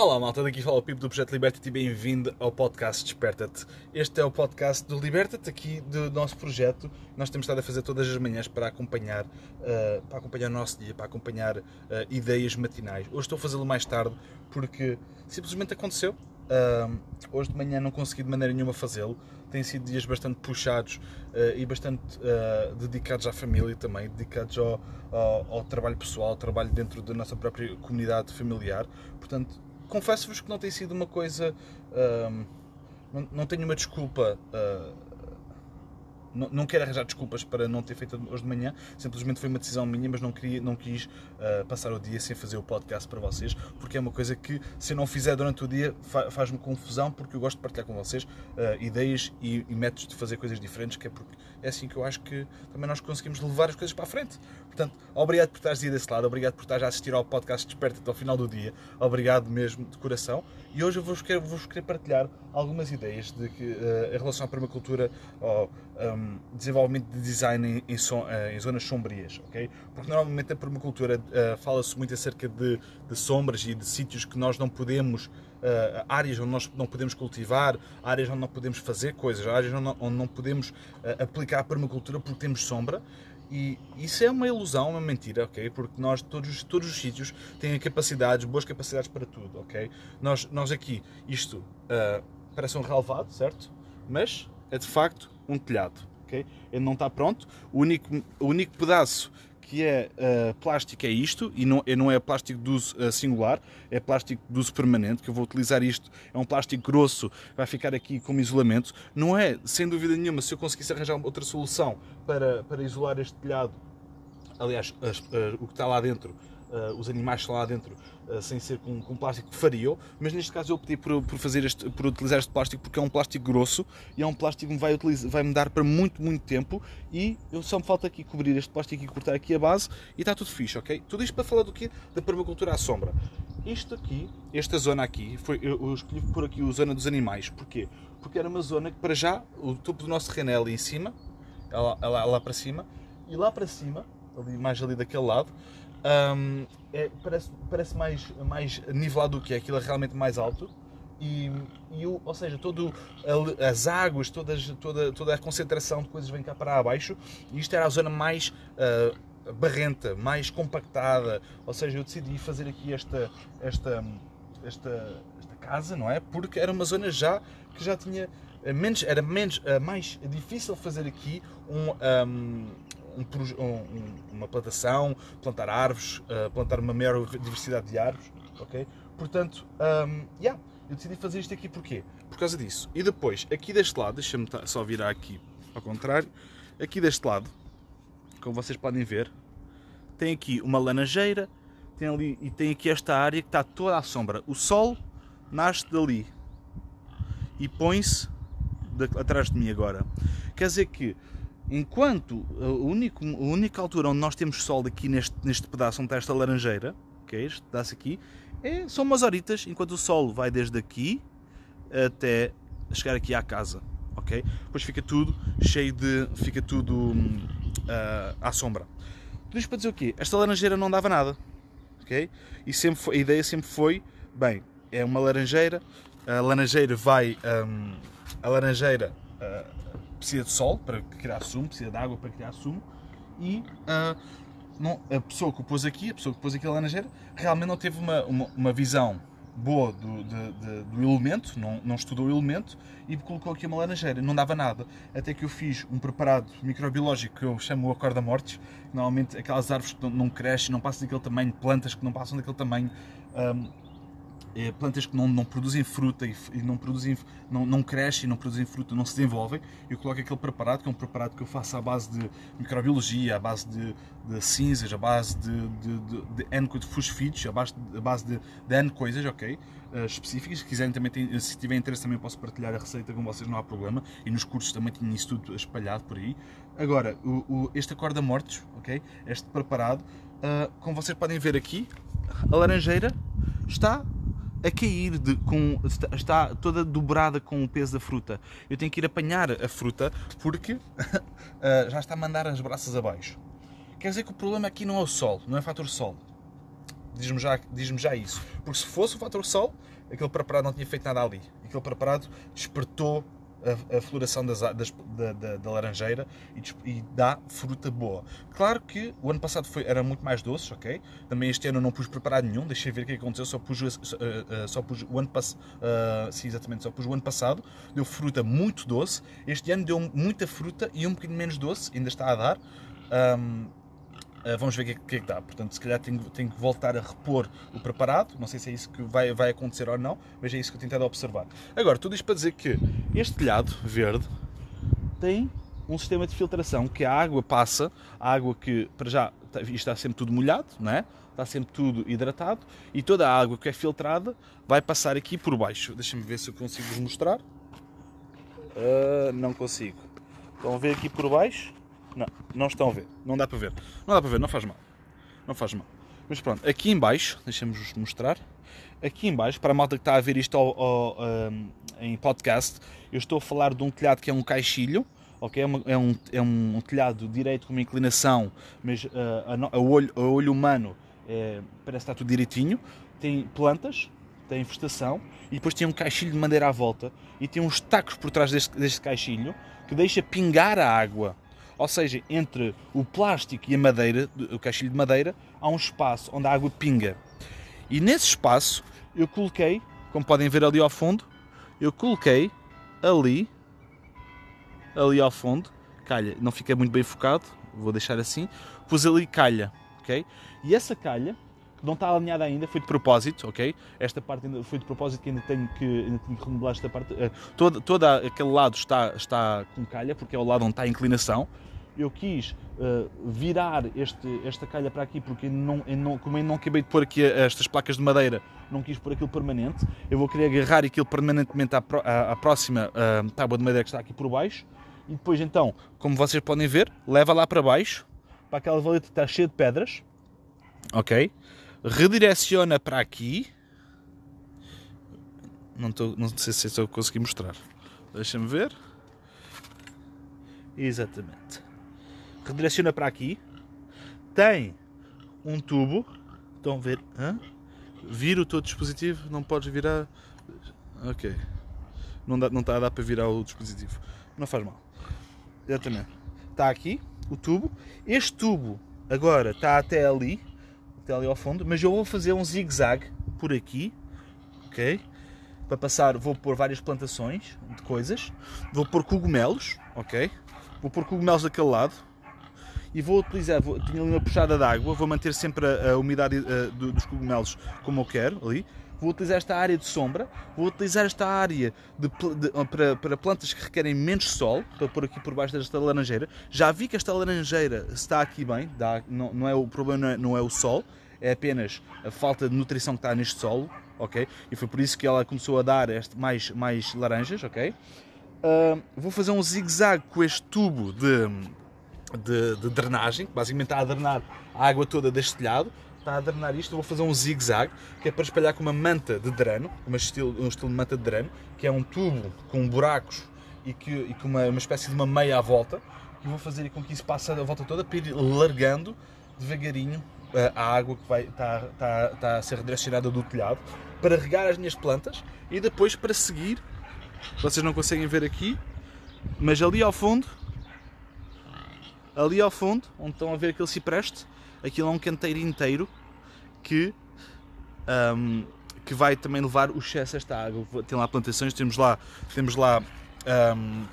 Olá malta, daqui fala o Pipo do Projeto Liberta-te e bem-vindo ao podcast Desperta-te. Este é o podcast do Liberta-te, aqui do nosso projeto. Nós temos estado a fazer todas as manhãs para acompanhar, uh, para acompanhar o nosso dia, para acompanhar uh, ideias matinais. Hoje estou a fazê-lo mais tarde porque simplesmente aconteceu. Uh, hoje de manhã não consegui de maneira nenhuma fazê-lo. Têm sido dias bastante puxados e bastante dedicados à família também, dedicados ao, ao, ao trabalho pessoal, ao trabalho dentro da nossa própria comunidade familiar. Portanto, confesso-vos que não tem sido uma coisa. Não, não, tenho uma desculpa. Uh, não, não quero arranjar desculpas para não ter feito hoje de manhã, simplesmente foi uma decisão minha, mas não, queria, não quis uh, passar o dia sem fazer o podcast para vocês, porque é uma coisa que, se eu não fizer durante o dia, fa faz-me confusão, porque eu gosto de partilhar com vocês uh, ideias e, e, métodos de fazer coisas diferentes, que é porque é assim que eu acho que também nós conseguimos levar as coisas para a frente. Portanto, obrigado por estares aí desse lado, obrigado por estares a assistir ao podcast Desperta até ao final do dia, obrigado mesmo de coração. E hoje eu vos quero, vos querer partilhar algumas ideias de que, uh, em relação à permacultura, ao um, desenvolvimento de design em, uh, em, zonas sombrias, ok? Porque normalmente a permacultura uh, fala-se muito acerca de, de, sombras e de sítios que nós não podemos Uh, áreas onde nós não podemos cultivar, áreas onde não podemos fazer coisas, áreas onde não, onde não podemos aplicar a permacultura porque temos sombra. E isso é uma ilusão, uma mentira, ok? Porque nós, todos, todos os sítios, têm capacidades, boas capacidades para tudo, ok? Nós, nós aqui, isto parece um relevado, certo? Mas é de facto um telhado, ok? Ele não está pronto. O único, o único pedaço que é uh, plástico é isto, e não, não é plástico de uso uh, singular, é plástico de uso permanente, que eu vou utilizar isto, é um plástico grosso, vai ficar aqui como isolamento. Não é, sem dúvida nenhuma, se eu conseguisse arranjar outra solução para, para isolar este telhado, aliás, as, uh, o que está lá dentro, os animais lá dentro, sem ser com, com plástico, fariam, mas neste caso eu optei por, por, fazer este, por utilizar este plástico porque é um plástico grosso e é um plástico que vai, utilizar, vai me dar para muito, muito tempo e eu só me falta aqui cobrir este plástico e cortar aqui a base e está tudo fixe, ok? Tudo isto para falar do quê? Da permacultura à sombra. Isto aqui, esta zona aqui, foi, eu escolhi por aqui a zona dos animais. Porquê? Porque era uma zona que para já, o topo do nosso terreno é ali em cima, é lá, é lá, é lá para cima, e lá para cima, ali, mais ali daquele lado, um, é, parece, parece mais, mais nivelado do que é, aquilo é realmente mais alto. E, e o, ou seja, todo, as águas, todas, toda, toda a concentração de coisas vem cá para abaixo. E isto era a zona mais uh, barrenta, mais compactada. Ou seja, eu decidi fazer aqui esta, esta, esta, esta casa, não é? Porque era uma zona já que já tinha menos, era menos, uh, mais difícil fazer aqui um, um um, um, uma plantação, plantar árvores, uh, plantar uma maior diversidade de árvores, ok? Portanto, um, yeah, eu decidi fazer isto aqui porquê? Por causa disso. E depois, aqui deste lado, deixa-me só virar aqui ao contrário, aqui deste lado, como vocês podem ver, tem aqui uma laranjeira, tem ali, e tem aqui esta área que está toda à sombra. O sol nasce dali e põe-se atrás de mim agora. Quer dizer que Enquanto a, a única altura onde nós temos sol aqui neste, neste pedaço onde está esta laranjeira, que é este pedaço aqui, é, são umas horitas, enquanto o sol vai desde aqui até chegar aqui à casa, ok? Depois fica tudo cheio de... fica tudo uh, à sombra. Tudo isto para dizer o quê? Esta laranjeira não dava nada, ok? E sempre foi, a ideia sempre foi, bem, é uma laranjeira, a laranjeira vai... Um, a laranjeira... Uh, precisa de sol para criar sumo, precisa de água para criar sumo e uh, não, a pessoa que o pôs aqui, a pessoa que pôs aqui a laranjeira, realmente não teve uma, uma, uma visão boa do, de, de, do elemento, não, não estudou o elemento e colocou aqui uma laranjeira, não dava nada. Até que eu fiz um preparado microbiológico que eu chamo o acorda mortes, normalmente aquelas árvores que não, não crescem, não passam daquele tamanho, plantas que não passam daquele tamanho. Um, é, plantas que não, não produzem fruta e, e, não, produzem, não, não crescem, não produzem fruta, não se desenvolvem, eu coloco aquele preparado, que é um preparado que eu faço à base de microbiologia, à base de, de cinzas, à base de, de, de, de N de fosfitos, à base, à base de, de N coisas, ok? Uh, específicas. Se quiserem também, tem, se tiverem interesse, também posso partilhar a receita com vocês, não há problema. E nos cursos também tinha isso tudo espalhado por aí. Agora, o, o, este acorda mortos, ok? Este preparado, uh, como vocês podem ver aqui, a laranjeira está a cair, de, com, está toda dobrada com o peso da fruta. Eu tenho que ir apanhar a fruta porque uh, já está a mandar as braças abaixo. Quer dizer que o problema aqui não é o sol, não é o fator sol. Diz-me já, diz já isso. Porque se fosse o fator sol, aquele preparado não tinha feito nada ali. Aquele preparado despertou a, a floração das, das, da, da, da, laranjeira e, e, dá fruta boa. Claro que o ano passado foi, era muito mais doce, ok? Também este ano não pus preparado nenhum, deixei ver o que aconteceu, só pus, uh, uh, só pus o ano passado, uh, sim, exatamente, só pus o ano passado, deu fruta muito doce. Este ano deu muita fruta e um bocadinho menos doce, ainda está a dar. Um, Uh, vamos ver o que, é que, é que dá. Portanto, se calhar tenho, tenho, que voltar a repor o preparado. Não sei se é isso que vai, vai acontecer ou não, mas é isso que eu tentado observar. Agora, tudo isto para dizer que este telhado verde tem um sistema de filtração que a água passa, a água que para já está sempre tudo molhado, não é? está sempre tudo hidratado e toda a água que é filtrada vai passar aqui por baixo. Deixa-me ver se eu consigo vos mostrar. Uh, não consigo. A ver aqui por baixo? Não, não estão a ver. Não dá para ver. Não dá para ver, não faz mal. Não faz mal. Mas pronto, aqui em baixo, deixamos-vos mostrar. Aqui em baixo, para a malta que está a ver isto ao, ao, um, em podcast, eu estou a falar de um telhado que é um caixilho, ok? É, uma, é, um, é um telhado direito com uma inclinação, mas uh, a, a, olho, a olho humano é, parece está tudo direitinho. Tem plantas, tem vegetação e depois tem um caixilho de madeira à volta e tem uns tacos por trás deste, deste caixilho que deixa pingar a água. Ou seja, entre o plástico e a madeira, o caixilho de madeira, há um espaço onde a água pinga. E nesse espaço eu coloquei, como podem ver ali ao fundo, eu coloquei ali, ali ao fundo, calha, não fica muito bem focado, vou deixar assim, pus ali calha, ok? E essa calha não está alinhada ainda, foi de propósito, ok? Esta parte ainda foi de propósito que ainda tenho que, ainda tenho que remodelar esta parte. Uh, todo, todo aquele lado está, está com calha, porque é o lado onde está a inclinação eu quis uh, virar este, esta calha para aqui porque não, não, como eu não acabei de pôr aqui estas placas de madeira, não quis pôr aquilo permanente. Eu vou querer agarrar aquilo permanentemente à, à, à próxima uh, tábua de madeira que está aqui por baixo. E depois então, como vocês podem ver, leva lá para baixo, para aquela valeta que está cheia de pedras. Ok? Redireciona para aqui. Não, tô, não sei se estou a conseguir mostrar. Deixa-me ver. Exatamente redireciona para aqui, tem um tubo, estão a ver, hã? vira o teu dispositivo, não podes virar, ok, não, dá, não está a dar para virar o dispositivo, não faz mal, exatamente, está aqui o tubo, este tubo agora está até ali, até ali ao fundo, mas eu vou fazer um zigue-zague por aqui, ok, para passar, vou pôr várias plantações de coisas, vou pôr cogumelos, ok, vou pôr cogumelos daquele lado, e vou utilizar, vou, tenho ali uma puxada de água, vou manter sempre a, a umidade uh, dos cogumelos como eu quero ali. Vou utilizar esta área de sombra, vou utilizar esta área de, de, para, para plantas que requerem menos sol, para pôr aqui por baixo desta laranjeira. Já vi que esta laranjeira está aqui bem, dá, não, não é o problema não é, não é o sol, é apenas a falta de nutrição que está neste solo, ok? E foi por isso que ela começou a dar este, mais, mais laranjas, ok? Uh, vou fazer um zigue-zague com este tubo de, de, de, drenagem, basicamente está a drenar a água toda deste telhado, está a drenar isto, vou fazer um zigue-zague, que é para espalhar com uma manta de dreno, uma estilo, um estilo de manta de dreno, que é um tubo com buracos e, que, e com uma, uma espécie de uma meia à volta, e vou fazer com que isso passe a volta toda para ir largando devagarinho eh, a água que vai, está, está, está a ser redirecionada do telhado para regar as minhas plantas e depois para seguir, vocês não conseguem ver aqui, mas ali ao fundo Ali ao fundo, onde estão a ver aquele cipreste, aquilo é um canteiro inteiro que, um, que vai também levar o excesso a esta água. Tem lá plantações, temos lá, temos lá um, uh,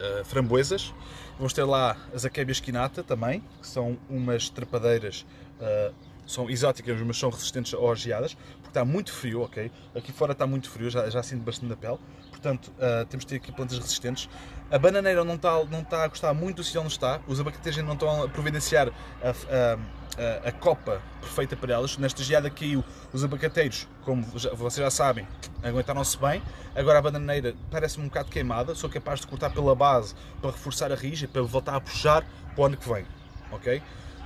eh, framboesas, vamos ter lá as acabias quinata também, que são umas trepadeiras, uh, são exóticas, mas são resistentes a geadas, porque está muito frio, ok? Aqui fora está muito frio, já, já sinto bastante na pele, portanto uh, temos de ter aqui plantas resistentes. A bananeira não está, não está a gostar muito do sítio onde está, os abacates não estão a providenciar a, a, a, a copa perfeita para elas. Nesta geada caiu, os abacateiros, como já, vocês já sabem, aguentaram-se bem. Agora a bananeira parece-me um bocado queimada, sou capaz de cortar pela base para reforçar a rija, para voltar a puxar para o ano que vem. Ok?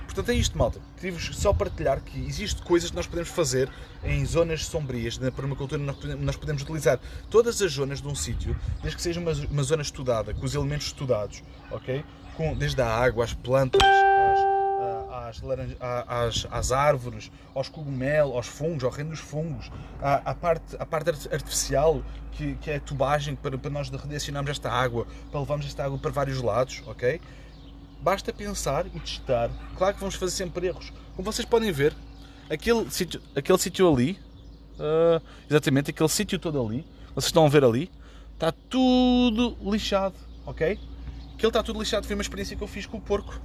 Portanto, é isto, malta. Queria-vos só partilhar que existem coisas que nós podemos fazer em zonas sombrias. Na permacultura, nós podemos utilizar todas as zonas de um sítio, desde que seja uma, uma zona estudada, com os elementos estudados, ok? Com, desde a água, as plantas, as, às, laranja, às, às árvores, aos cogumelos, aos fungos, ao reino dos fungos, à, à parte, à parte artificial que, que é a tubagem para, para nós redirecionarmos esta água, para levarmos esta água para vários lados, ok? Basta pensar e testar. Claro que vamos fazer sempre erros. Como vocês podem ver, aquele sítio, aquele sítio ali, uh, exatamente aquele sítio todo ali, vocês estão a ver ali, está tudo lixado, ok? Aquele está tudo lixado foi uma experiência que eu fiz com o porco,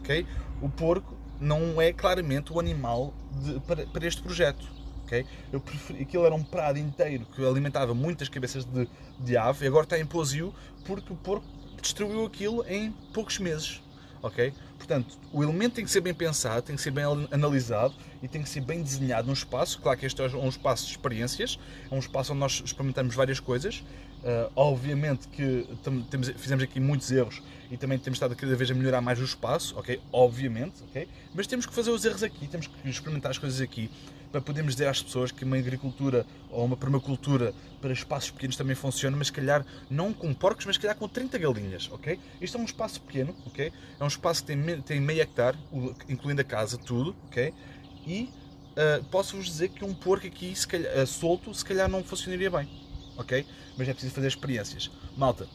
ok? O porco não é claramente o animal de, para, para, este projeto, ok? Eu preferi, aquilo era um prado inteiro que alimentava muitas cabeças de, de ave e agora está em posio porque o porco destruiu aquilo em poucos meses, ok? Portanto, o elemento tem que ser bem pensado, tem que ser bem analisado e tem que ser bem desenhado num espaço. Claro que este é um espaço de experiências, é um espaço onde nós experimentamos várias coisas. Uh, obviamente que temos, fizemos aqui muitos erros e também temos estado cada vez a melhorar mais o espaço, ok? Obviamente, ok? Mas temos que fazer os erros aqui, temos que experimentar as coisas aqui para podermos dizer às pessoas que uma agricultura ou uma permacultura para espaços pequenos também funciona, mas se calhar não com porcos, mas se calhar com 30 galinhas, ok? Isto é um espaço pequeno, ok? É um espaço que tem, tem meio hectare, incluindo a casa, tudo, ok? E uh, posso-vos dizer que um porco aqui, se calhar, uh, solto, se calhar não funcionaria bem, ok? Mas é preciso fazer experiências. Malta,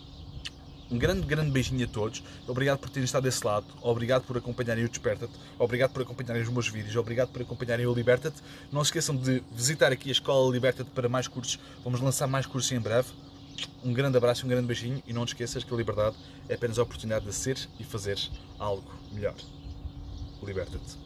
um grande, grande beijinho a todos. Obrigado por terem estado desse lado. Obrigado por acompanharem o Desperta-te. Obrigado por acompanharem os meus vídeos. Obrigado por acompanharem o Liberta-te. Não se esqueçam de visitar aqui a Escola Liberta-te para mais cursos. Vamos lançar mais cursos em breve. Um grande abraço, um grande beijinho e não te esqueças que a liberdade é apenas a oportunidade de seres e fazeres algo melhor. Liberta-te.